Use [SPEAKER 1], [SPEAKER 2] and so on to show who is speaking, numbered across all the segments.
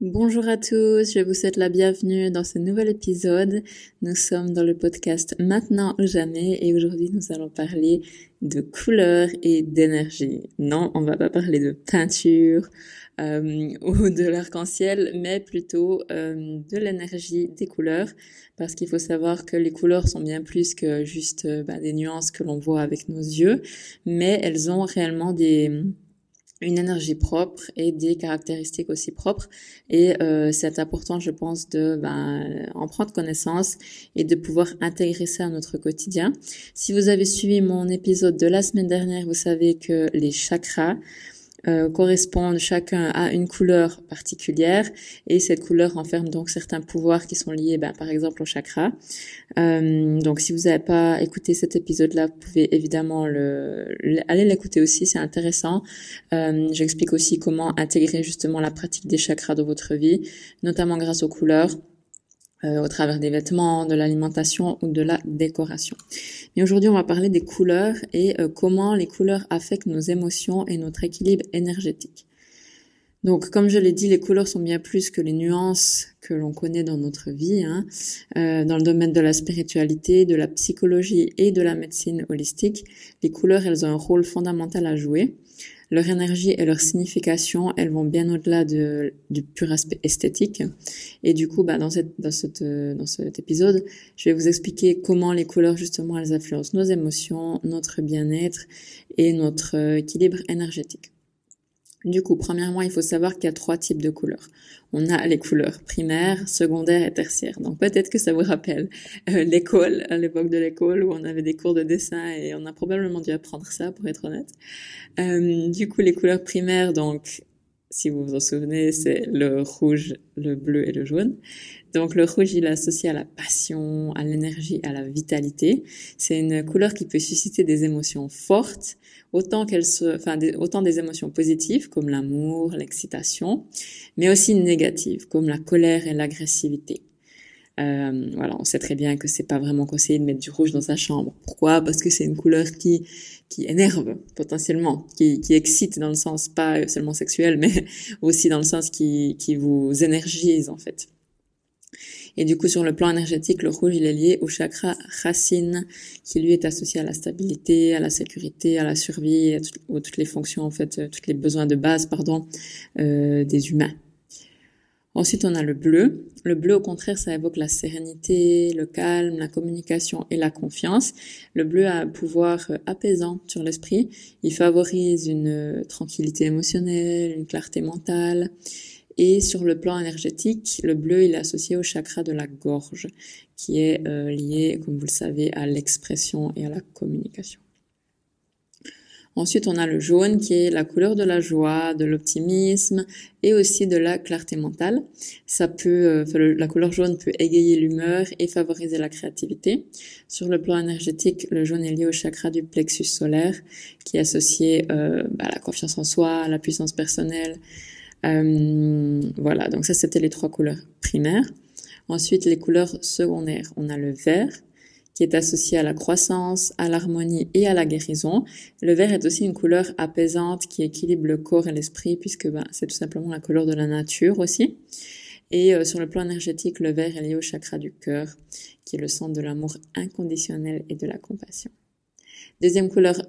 [SPEAKER 1] Bonjour à tous, je vous souhaite la bienvenue dans ce nouvel épisode. Nous sommes dans le podcast Maintenant ou jamais et aujourd'hui nous allons parler de couleurs et d'énergie. Non, on va pas parler de peinture euh, ou de l'arc-en-ciel, mais plutôt euh, de l'énergie des couleurs parce qu'il faut savoir que les couleurs sont bien plus que juste euh, bah, des nuances que l'on voit avec nos yeux, mais elles ont réellement des une énergie propre et des caractéristiques aussi propres. Et euh, c'est important, je pense, de ben, en prendre connaissance et de pouvoir intégrer ça à notre quotidien. Si vous avez suivi mon épisode de la semaine dernière, vous savez que les chakras, euh, correspondent chacun à une couleur particulière et cette couleur renferme donc certains pouvoirs qui sont liés ben, par exemple au chakra. Euh, donc si vous n'avez pas écouté cet épisode-là, vous pouvez évidemment le, aller l'écouter aussi, c'est intéressant. Euh, J'explique aussi comment intégrer justement la pratique des chakras dans votre vie, notamment grâce aux couleurs. Euh, au travers des vêtements, de l'alimentation ou de la décoration. Mais aujourd'hui, on va parler des couleurs et euh, comment les couleurs affectent nos émotions et notre équilibre énergétique. Donc, comme je l'ai dit, les couleurs sont bien plus que les nuances que l'on connaît dans notre vie. Hein. Euh, dans le domaine de la spiritualité, de la psychologie et de la médecine holistique, les couleurs, elles ont un rôle fondamental à jouer leur énergie et leur signification, elles vont bien au-delà de, du pur aspect esthétique. Et du coup, bah, dans, cette, dans, cette, dans cet épisode, je vais vous expliquer comment les couleurs, justement, elles influencent nos émotions, notre bien-être et notre euh, équilibre énergétique. Du coup, premièrement, il faut savoir qu'il y a trois types de couleurs. On a les couleurs primaires, secondaires et tertiaires. Donc peut-être que ça vous rappelle euh, l'école, à l'époque de l'école où on avait des cours de dessin et on a probablement dû apprendre ça pour être honnête. Euh, du coup, les couleurs primaires, donc si vous vous en souvenez, c'est le rouge, le bleu et le jaune. Donc le rouge, il est associé à la passion, à l'énergie, à la vitalité. C'est une couleur qui peut susciter des émotions fortes, autant qu'elles se, enfin, des, autant des émotions positives comme l'amour, l'excitation, mais aussi négatives comme la colère et l'agressivité. Euh, voilà, on sait très bien que c'est pas vraiment conseillé de mettre du rouge dans sa chambre. Pourquoi? Parce que c'est une couleur qui qui énerve potentiellement, qui, qui excite dans le sens pas seulement sexuel, mais aussi dans le sens qui qui vous énergise en fait. Et du coup, sur le plan énergétique, le rouge, il est lié au chakra racine, qui lui est associé à la stabilité, à la sécurité, à la survie, à, toutes les fonctions, en fait, euh, tous les besoins de base, pardon, euh, des humains. Ensuite, on a le bleu. Le bleu, au contraire, ça évoque la sérénité, le calme, la communication et la confiance. Le bleu a un pouvoir euh, apaisant sur l'esprit. Il favorise une tranquillité émotionnelle, une clarté mentale. Et sur le plan énergétique, le bleu, il est associé au chakra de la gorge, qui est euh, lié, comme vous le savez, à l'expression et à la communication. Ensuite, on a le jaune qui est la couleur de la joie, de l'optimisme et aussi de la clarté mentale. Ça peut, euh, la couleur jaune peut égayer l'humeur et favoriser la créativité. Sur le plan énergétique, le jaune est lié au chakra du plexus solaire, qui est associé euh, à la confiance en soi, à la puissance personnelle, euh, voilà, donc ça c'était les trois couleurs primaires. Ensuite, les couleurs secondaires. On a le vert qui est associé à la croissance, à l'harmonie et à la guérison. Le vert est aussi une couleur apaisante qui équilibre le corps et l'esprit puisque ben, c'est tout simplement la couleur de la nature aussi. Et euh, sur le plan énergétique, le vert est lié au chakra du cœur, qui est le centre de l'amour inconditionnel et de la compassion. Deuxième couleur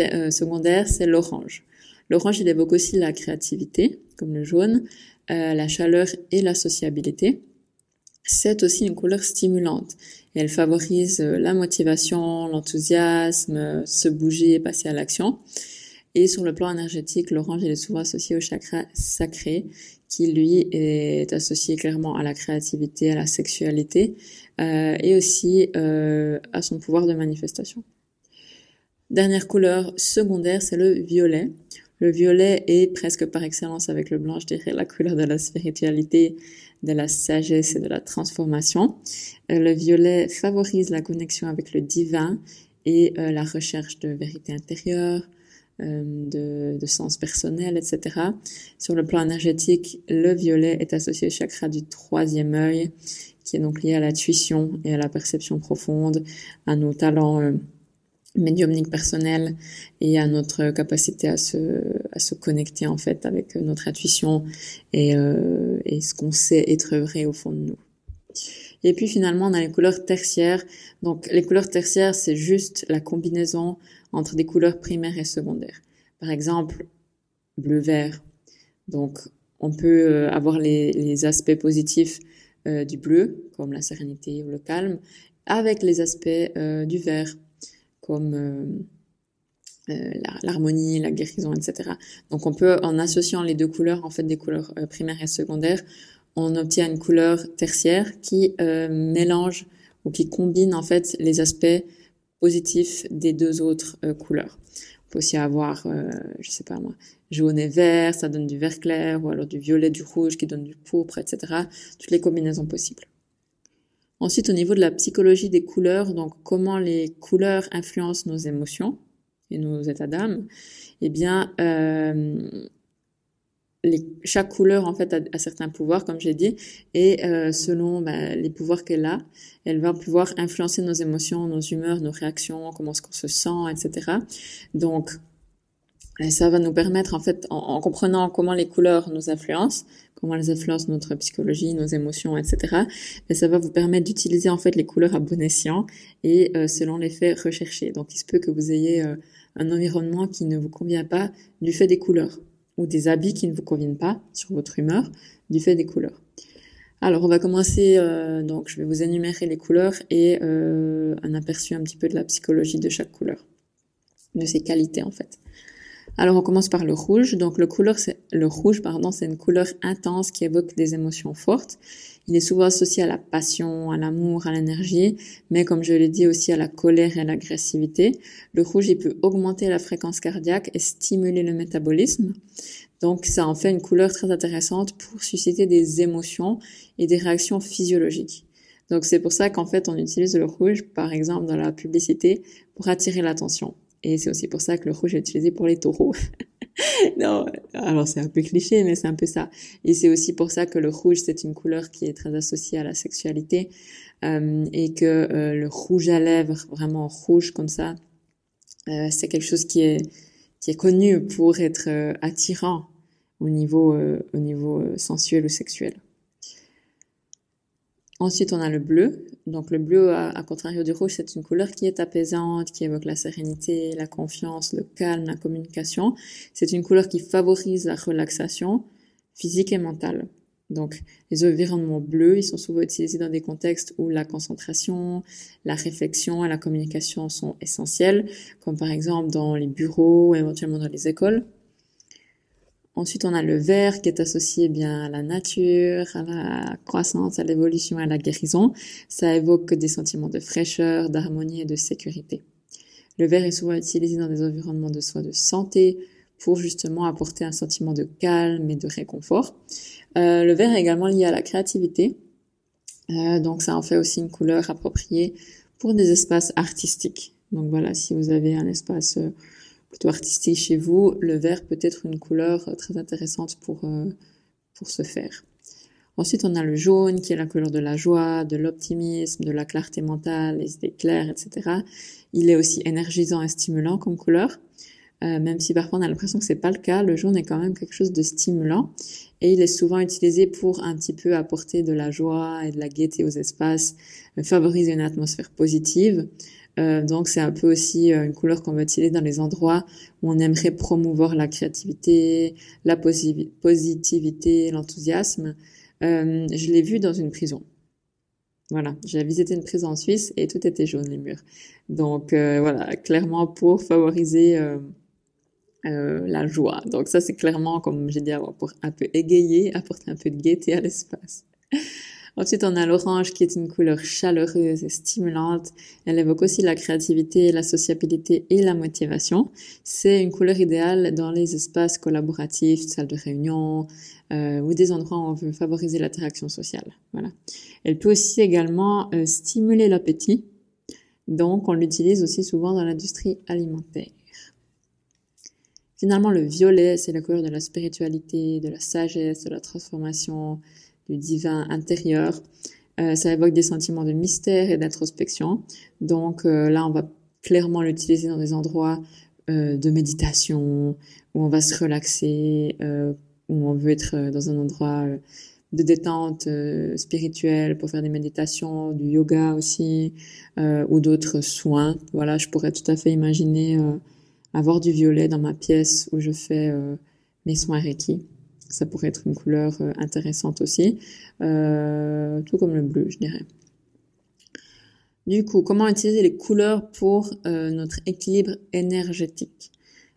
[SPEAKER 1] euh, secondaire, c'est l'orange. L'orange, il évoque aussi la créativité, comme le jaune, euh, la chaleur et la sociabilité. C'est aussi une couleur stimulante. elle favorise euh, la motivation, l'enthousiasme, se bouger, passer à l'action. Et sur le plan énergétique, l'orange est souvent associé au chakra sacré, qui lui est associé clairement à la créativité, à la sexualité, euh, et aussi euh, à son pouvoir de manifestation. Dernière couleur secondaire, c'est le violet. Le violet est presque par excellence avec le blanc, je dirais, la couleur de la spiritualité, de la sagesse et de la transformation. Euh, le violet favorise la connexion avec le divin et euh, la recherche de vérité intérieure, euh, de, sens personnel, etc. Sur le plan énergétique, le violet est associé au chakra du troisième œil, qui est donc lié à l'intuition et à la perception profonde, à nos talents médiumnique personnel et à notre capacité à se, à se connecter en fait avec notre intuition et, euh, et ce qu'on sait être vrai au fond de nous. Et puis finalement, on a les couleurs tertiaires. Donc les couleurs tertiaires, c'est juste la combinaison entre des couleurs primaires et secondaires. Par exemple, bleu-vert. Donc on peut euh, avoir les, aspects positifs euh, du bleu, comme la sérénité ou le calme, avec les aspects euh, du vert, comme l'harmonie, la, guérison, etc. Donc on peut, en associant les deux couleurs, en fait des couleurs primaires et secondaires, on obtient une couleur tertiaire qui mélange ou qui combine en fait les aspects positifs des deux autres couleurs. On peut aussi avoir, je sais pas moi, jaune et vert, ça donne du vert clair, ou alors du violet, du rouge qui donne du pourpre, etc. Toutes les combinaisons possibles. Ensuite, au niveau de la psychologie des couleurs, donc comment les couleurs influencent nos émotions et nos états d'âme, eh bien, euh, chaque couleur en fait a, certains pouvoirs, comme j'ai dit, et euh, selon bah, les pouvoirs qu'elle a, elle va pouvoir influencer nos émotions, nos humeurs, nos réactions, comment est-ce qu'on se sent, etc. Donc, et ça va nous permettre, en fait, en, comprenant comment les couleurs nous influencent, comment elles influencent notre psychologie, nos émotions, etc. Mais ça va vous permettre d'utiliser en fait les couleurs à bon escient et euh, selon les faits recherchés. Donc, il se peut que vous ayez euh, un environnement qui ne vous convient pas du fait des couleurs ou des habits qui ne vous conviennent pas sur votre humeur du fait des couleurs. Alors, on va commencer. Euh, donc, je vais vous énumérer les couleurs et un aperçu un petit peu de la psychologie de chaque couleur, de ses qualités en fait. Alors on commence par le rouge. Donc le le rouge, pardon, c'est une couleur intense qui évoque des émotions fortes. Il est souvent associé à la passion, à l'amour, à l'énergie, mais comme je l'ai dit aussi à la colère et à l'agressivité. Le rouge, il peut augmenter la fréquence cardiaque et stimuler le métabolisme. Donc ça en fait une couleur très intéressante pour susciter des émotions et des réactions physiologiques. Donc c'est pour ça qu'en fait on utilise le rouge, par exemple dans la publicité, pour attirer l'attention. Et c'est aussi pour ça que le rouge est utilisé pour les taureaux. non, alors c'est un peu cliché, mais c'est un peu ça. Et c'est aussi pour ça que le rouge, c'est une couleur qui est très associée à la sexualité. Euh, et que euh, le rouge à lèvres, vraiment rouge comme ça, euh, c'est quelque chose qui est, qui est connu pour être attirant au niveau, au niveau sensuel ou sexuel. Ensuite, on a le bleu. Donc le bleu, à, contrario du rouge, c'est une couleur qui est apaisante, qui évoque la sérénité, la confiance, le calme, la communication. C'est une couleur qui favorise la relaxation physique et mentale. Donc les environnements bleus, ils sont souvent utilisés dans des contextes où la concentration, la réflexion et la communication sont essentielles, comme par exemple dans les bureaux, éventuellement dans les écoles. Ensuite, on a le vert qui est associé bien à la nature, à la croissance, à l'évolution, à la guérison. Ça évoque des sentiments de fraîcheur, d'harmonie et de sécurité. Le vert est souvent utilisé dans des environnements de soins de santé pour justement apporter un sentiment de calme et de réconfort. Euh, le vert est également lié à la créativité. Euh, donc ça en fait aussi une couleur appropriée pour des espaces artistiques. Donc voilà, si vous avez un espace euh, plutôt artistique chez vous, le vert peut être une couleur euh, très intéressante pour, euh, pour ce faire. Ensuite, on a le jaune qui est la couleur de la joie, de l'optimisme, de la clarté mentale, les idées claires, etc. Il est aussi énergisant et stimulant comme couleur. Euh, même si parfois on a l'impression que c'est pas le cas, le jaune est quand même quelque chose de stimulant et il est souvent utilisé pour un petit peu apporter de la joie et de la gaieté aux espaces, favoriser une atmosphère positive. Euh, donc c'est un peu aussi euh, une couleur qu'on va utiliser dans les endroits où on aimerait promouvoir la créativité, la positivité, l'enthousiasme. Euh, je l'ai vu dans une prison. Voilà, j'ai visité une prison en Suisse et tout était jaune les murs. Donc voilà, clairement pour favoriser la joie. Donc ça c'est clairement, comme j'ai dit avant, pour un peu égayer, apporter un peu de gaieté à l'espace. Ensuite, on a l'orange qui est une couleur chaleureuse et stimulante. Elle évoque aussi la créativité, la sociabilité et la motivation. C'est une couleur idéale dans les espaces collaboratifs, salles de réunion euh, ou des endroits où on veut favoriser l'interaction sociale. Voilà. Elle peut aussi également euh, stimuler l'appétit. Donc, on l'utilise aussi souvent dans l'industrie alimentaire. Finalement, le violet, c'est la couleur de la spiritualité, de la sagesse, de la transformation, du divin intérieur. Euh, ça évoque des sentiments de mystère et d'introspection. Donc euh, là, on va clairement l'utiliser dans des endroits euh, de méditation, où on va se relaxer, où on veut être dans un endroit de détente euh, spirituelle, pour faire des méditations, du yoga aussi, euh, ou d'autres soins. Voilà, je pourrais tout à fait imaginer euh, avoir du violet dans ma pièce où je fais mes soins Reiki. Ça pourrait être une couleur intéressante aussi, tout comme le bleu, je dirais. Du coup, comment utiliser les couleurs pour notre équilibre énergétique?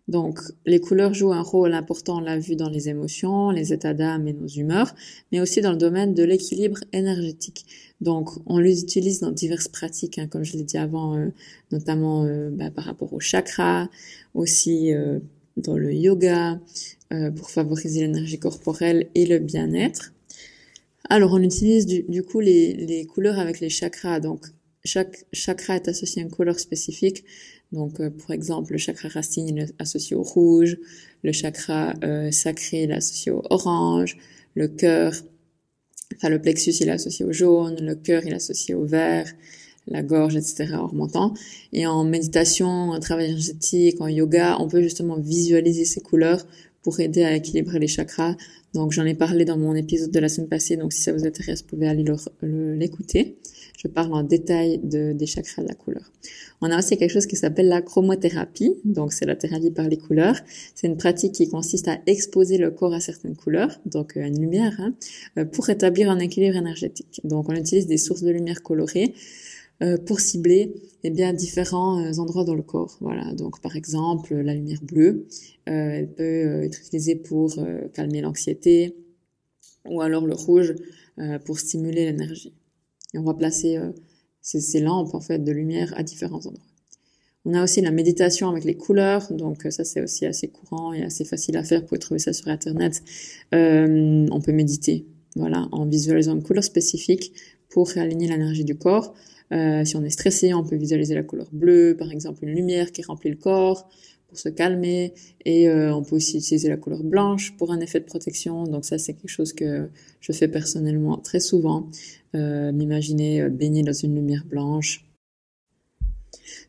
[SPEAKER 1] Donc, les couleurs jouent un rôle important, on l'a vu dans les émotions, les états d'âme et nos humeurs, mais aussi dans le domaine de l'équilibre énergétique. Donc, on les utilise dans diverses pratiques, hein, comme je l'ai dit avant, euh, notamment euh, bah, par rapport au chakra, aussi euh, dans le yoga, pour favoriser l'énergie corporelle et le bien-être. Alors, on utilise du, coup les, les couleurs avec les chakras. Donc, chaque chakra est associé à une couleur spécifique. Donc, euh, par exemple, le chakra racine est associé au rouge, le chakra euh, sacré est associé au orange, le cœur, enfin le plexus il est associé au jaune, le cœur il est associé au vert, la gorge, etc. en remontant. Et en méditation, en travail énergétique, en yoga, on peut justement visualiser ces couleurs pour aider à équilibrer les chakras. Donc j'en ai parlé dans mon épisode de la semaine passée, donc si ça vous intéresse, vous pouvez aller l'écouter. Je parle en détail de, des chakras de la couleur. On a aussi quelque chose qui s'appelle la chromothérapie, donc c'est la thérapie par les couleurs. C'est une pratique qui consiste à exposer le corps à certaines couleurs, donc à euh, une lumière, hein, euh, pour établir un équilibre énergétique. Donc on utilise des sources de lumière colorées pour cibler eh bien différents endroits dans le corps. Voilà. Donc par exemple la lumière bleue, elle peut être utilisée pour calmer l'anxiété, ou alors le rouge pour stimuler l'énergie. Et on va placer ces, lampes en fait de lumière à différents endroits. On a aussi la méditation avec les couleurs, donc ça c'est aussi assez courant et assez facile à faire. Vous pouvez trouver ça sur internet. Euh, on peut méditer, voilà, en visualisant une couleur spécifique pour réaligner l'énergie du corps. Euh, si on est stressé, on peut visualiser la couleur bleue, par exemple une lumière qui remplit le corps pour se calmer. Et euh, on peut aussi utiliser la couleur blanche pour un effet de protection. Donc ça, c'est quelque chose que je fais personnellement très souvent. Euh, m'imaginer euh, baigner dans une lumière blanche.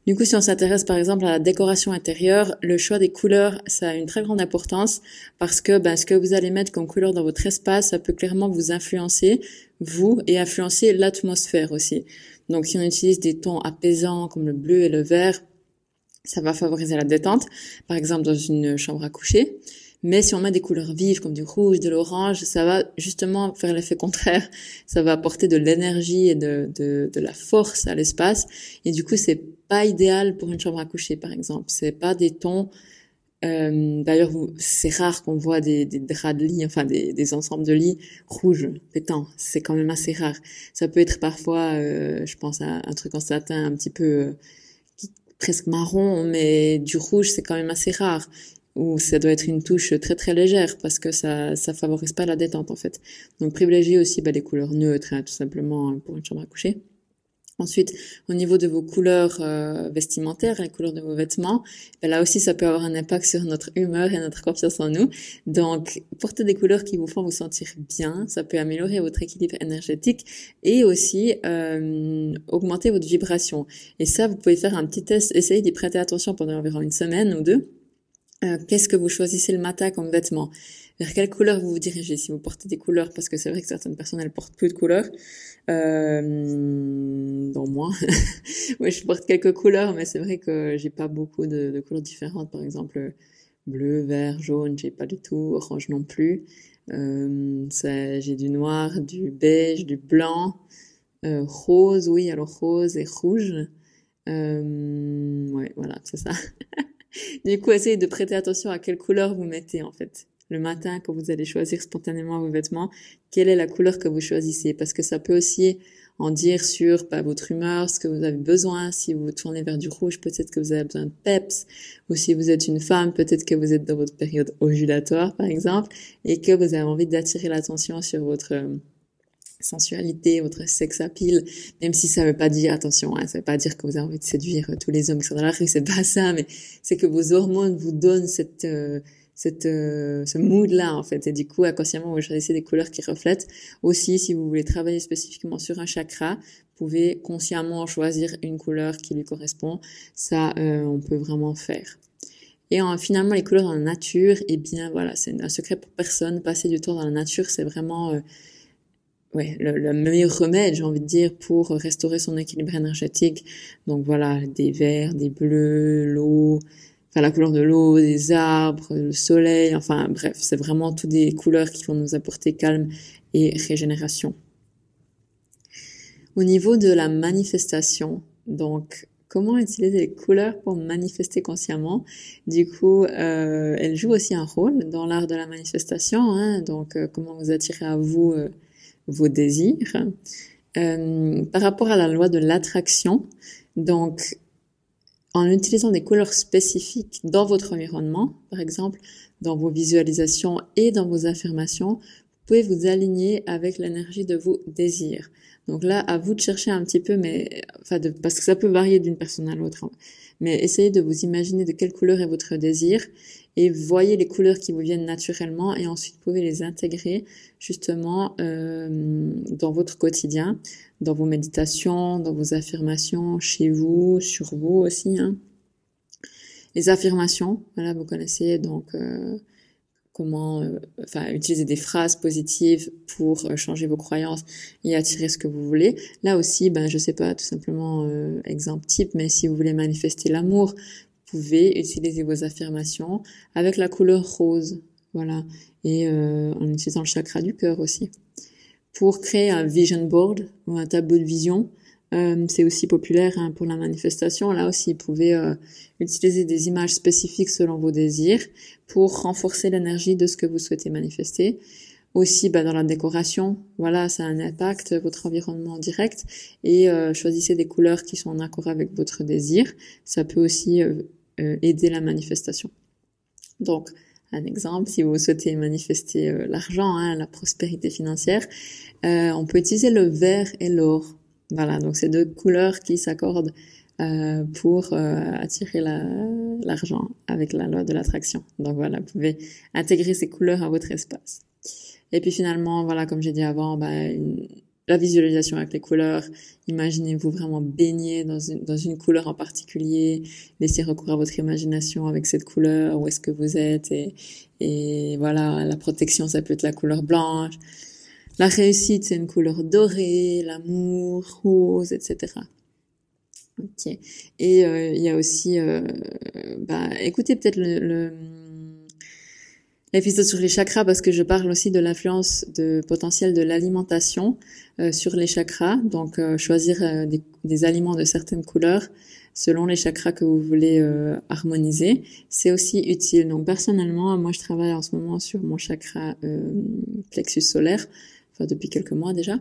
[SPEAKER 1] Du coup, si on s'intéresse par exemple à la décoration intérieure, le choix des couleurs, ça a une très grande importance parce que ben, ce que vous allez mettre comme couleur dans votre espace, ça peut clairement vous influencer, vous, et influencer l'atmosphère aussi. Donc si on utilise des tons apaisants comme le bleu et le vert, ça va favoriser la détente, par exemple dans une chambre à coucher. Mais si on met des couleurs vives comme du rouge, de l'orange, ça va justement faire l'effet contraire. Ça va apporter de l'énergie et de, de, de, la force à l'espace. Et du coup, c'est pas idéal pour une chambre à coucher, par exemple. C'est pas des tons. Euh, D'ailleurs, c'est rare qu'on voit des, des, draps de lit, enfin des, des ensembles de lit rouges, pétants. C'est quand même assez rare. Ça peut être parfois, euh, je pense à un truc en satin un petit peu euh, presque marron, mais du rouge, c'est quand même assez rare. Ou ça doit être une touche très très légère parce que ça ça favorise pas la détente en fait. Donc privilégiez aussi bah, les couleurs neutres, hein, tout simplement pour une chambre à coucher. Ensuite, au niveau de vos couleurs euh, vestimentaires, les couleurs de vos vêtements, ben là aussi, ça peut avoir un impact sur notre humeur et notre confiance en nous. Donc, portez des couleurs qui vous font vous sentir bien. Ça peut améliorer votre équilibre énergétique et aussi euh, augmenter votre vibration. Et ça, vous pouvez faire un petit test. Essayez d'y prêter attention pendant environ une semaine ou deux. Euh, qu'est-ce que vous choisissez le matin comme vêtement? Vers quelle couleur vous vous dirigez Si vous portez des couleurs, parce que c'est vrai que certaines personnes elles portent plus de couleurs, euh, dans moi. moi, je porte quelques couleurs, mais c'est vrai que j'ai pas beaucoup de, de, couleurs différentes. Par exemple, bleu, vert, jaune, j'ai pas du tout, orange non plus. Euh, j'ai du noir, du beige, du blanc, euh, rose, oui, alors rose et rouge. Euh, ouais, voilà, c'est ça. du coup, essayez de prêter attention à quelle couleur vous mettez en fait le matin quand vous allez choisir spontanément vos vêtements, quelle est la couleur que vous choisissez? Parce que ça peut aussi en dire sur bah, votre humeur, ce que vous avez besoin. Si vous tournez vers du rouge, peut-être que vous avez besoin de peps. Ou si vous êtes une femme, peut-être que vous êtes dans votre période ovulatoire, par exemple, et que vous avez envie d'attirer l'attention sur votre euh, sensualité, votre sex appeal, même si ça veut pas dire, attention, hein, ça veut pas dire que vous avez envie de séduire tous les hommes qui sont dans la rue, c'est pas ça, mais c'est que vos hormones vous donnent cette euh, cette, euh, ce mood-là, en fait. Et du coup, inconsciemment, vous choisissez des couleurs qui reflètent. Aussi, si vous voulez travailler spécifiquement sur un chakra, vous pouvez consciemment choisir une couleur qui lui correspond. Ça, euh, on peut vraiment faire. Et finalement, les couleurs dans la nature, eh bien, voilà, c'est un secret pour personne. Passer du temps dans la nature, c'est vraiment... Euh, ouais, le, meilleur remède, j'ai envie de dire, pour restaurer son équilibre énergétique. Donc voilà, des verts, des bleus, l'eau, la couleur de l'eau, des arbres, le soleil, enfin bref, c'est vraiment toutes des couleurs qui vont nous apporter calme et régénération. Au niveau de la manifestation, donc comment utiliser les couleurs pour manifester consciemment? Du coup, euh, elle joue aussi un rôle dans l'art de la manifestation. Hein, donc, euh, comment vous attirer à vous euh, vos désirs. Euh, par rapport à la loi de l'attraction, donc en utilisant des couleurs spécifiques dans votre environnement, par exemple dans vos visualisations et dans vos affirmations, pouvez vous aligner avec l'énergie de vos désirs. Donc là, à vous de chercher un petit peu, mais enfin, de, parce que ça peut varier d'une personne à l'autre. Hein. Mais essayez de vous imaginer de quelle couleur est votre désir et voyez les couleurs qui vous viennent naturellement et ensuite vous pouvez les intégrer justement euh, dans votre quotidien, dans vos méditations, dans vos affirmations, chez vous, sur vous aussi. Hein. Les affirmations, voilà, vous connaissez donc euh, comment euh, enfin utiliser des phrases positives pour euh, changer vos croyances et attirer ce que vous voulez. Là aussi, ben je sais pas, tout simplement euh, exemple type, mais si vous voulez manifester l'amour, vous pouvez utiliser vos affirmations avec la couleur rose, voilà, et en utilisant le chakra du cœur aussi. Pour créer un vision board ou un tableau de vision, euh, c'est aussi populaire hein, pour la manifestation. Là aussi, vous pouvez euh, utiliser des images spécifiques selon vos désirs pour renforcer l'énergie de ce que vous souhaitez manifester. Aussi, bah, dans la décoration, voilà, ça a un impact, votre environnement direct. Et euh, choisissez des couleurs qui sont en accord avec votre désir. Ça peut aussi aider la manifestation. Donc, un exemple, si vous souhaitez manifester l'argent, hein, la prospérité financière, on peut utiliser le vert et l'or voilà, donc c'est deux couleurs qui s'accordent euh, pour euh, attirer l'argent avec la loi de l'attraction. Donc voilà, vous pouvez intégrer ces couleurs à votre espace. Et puis finalement, voilà, comme j'ai dit avant, bah, la visualisation avec les couleurs. Imaginez-vous vraiment baigner dans une, dans une couleur en particulier. Laissez recourir à votre imagination avec cette couleur, où est-ce que vous êtes. Et, et voilà, la protection, ça peut être la couleur blanche. La réussite, c'est une couleur dorée, l'amour, rose, etc. Ok. Et euh, il y a aussi, euh, bah, écoutez peut-être le, l'épisode sur les chakras parce que je parle aussi de l'influence de potentiel de l'alimentation euh, sur les chakras. Donc choisir des, des, aliments de certaines couleurs selon les chakras que vous voulez harmoniser, c'est aussi utile. Donc personnellement, moi je travaille en ce moment sur mon chakra plexus solaire depuis quelques mois déjà.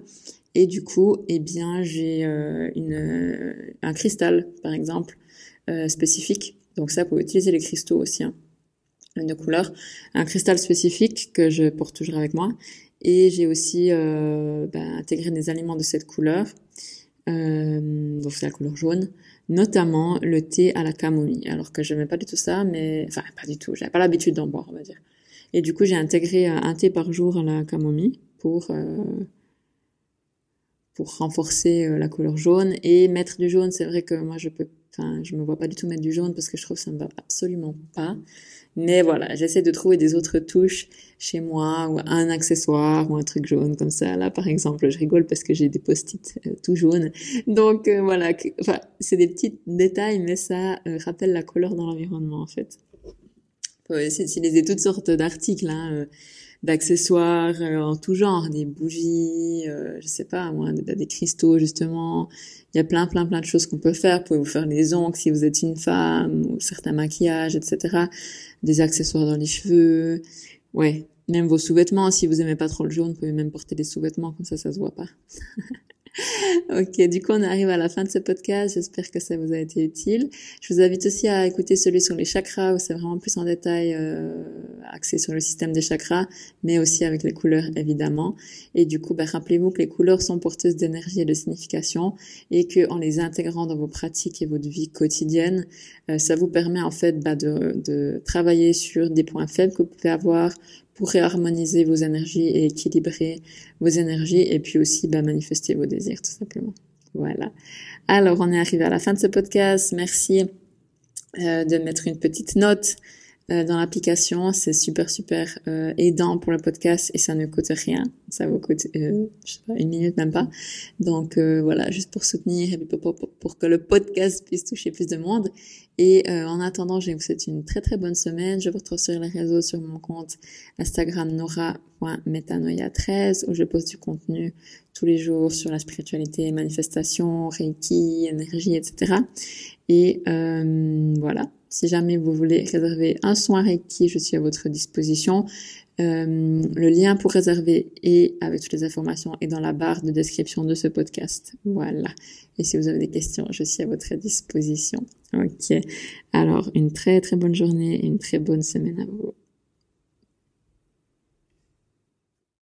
[SPEAKER 1] Et du coup, eh bien, j'ai euh, une, un cristal, par exemple, euh, spécifique. Donc ça, vous pouvez utiliser les cristaux aussi, hein, couleur. Un cristal spécifique que je porte toujours avec moi. Et j'ai aussi euh, ben, intégré des aliments de cette couleur. Euh, donc c'est la couleur jaune, notamment le thé à la camomille. Alors que je n'aimais pas du tout ça, mais enfin pas du tout. J'avais pas l'habitude d'en boire, on va dire. Et du coup, j'ai intégré un thé par jour à la camomille pour euh, pour renforcer euh, la couleur jaune et mettre du jaune. C'est vrai que moi je peux, enfin je me vois pas du tout mettre du jaune parce que je trouve que ça me va absolument pas. Mais voilà, j'essaie de trouver des autres touches chez moi ou un accessoire ou un truc jaune comme ça. Là, par exemple, je rigole parce que j'ai des post-it euh, tout jaunes. Donc voilà, enfin, c'est des petits détails, mais ça rappelle la couleur dans l'environnement en fait. Essayer d'utiliser toutes sortes d'articles. Hein, d'accessoires euh, en tout genre, des bougies, euh, je sais pas moi, des, cristaux justement. Il y a plein plein plein de choses qu'on peut faire. Vous pouvez vous faire les ongles si vous êtes une femme, ou certains maquillages, etc. Des accessoires dans les cheveux. Ouais, même vos sous-vêtements. Si vous aimez pas trop le jaune, vous pouvez même porter des sous-vêtements comme ça, ça se voit pas. ok, du coup on arrive à la fin de ce podcast. J'espère que ça vous a été utile. Je vous invite aussi à écouter celui sur les chakras où c'est vraiment plus en détail euh, axé sur le système des chakras, mais aussi avec les couleurs évidemment. Et du coup, bah, rappelez-vous que les couleurs sont porteuses d'énergie et de signification et que en les intégrant dans vos pratiques et votre vie quotidienne, euh, ça vous permet en fait bah, de, de travailler sur des points faibles que vous pouvez avoir pour réharmoniser vos énergies et équilibrer vos énergies et puis aussi bah, manifester vos désirs tout simplement. Voilà. Alors on est arrivé à la fin de ce podcast. Merci euh, de mettre une petite note dans l'application. C'est super super euh, aidant pour le podcast et ça ne coûte rien. ça vous coûte, euh, je sais pas, une minute même pas. Donc euh, voilà, juste pour soutenir et pour, pour, pour, que le podcast puisse toucher plus de monde. Et euh, en attendant, je vous souhaite une très très bonne semaine. Je vous retrouve sur les réseaux, sur mon compte Instagram nora.metanoia13 où je poste du contenu tous les jours sur la spiritualité, manifestation, reiki, énergie, etc. Et euh, voilà, si jamais vous voulez réserver un soin Reiki, je suis à votre disposition. Euh, le lien pour réserver et avec toutes les informations est dans la barre de description de ce podcast. Voilà. Et si vous avez des questions, je suis à votre disposition. Ok. Alors, une très très bonne journée et une très bonne semaine à vous.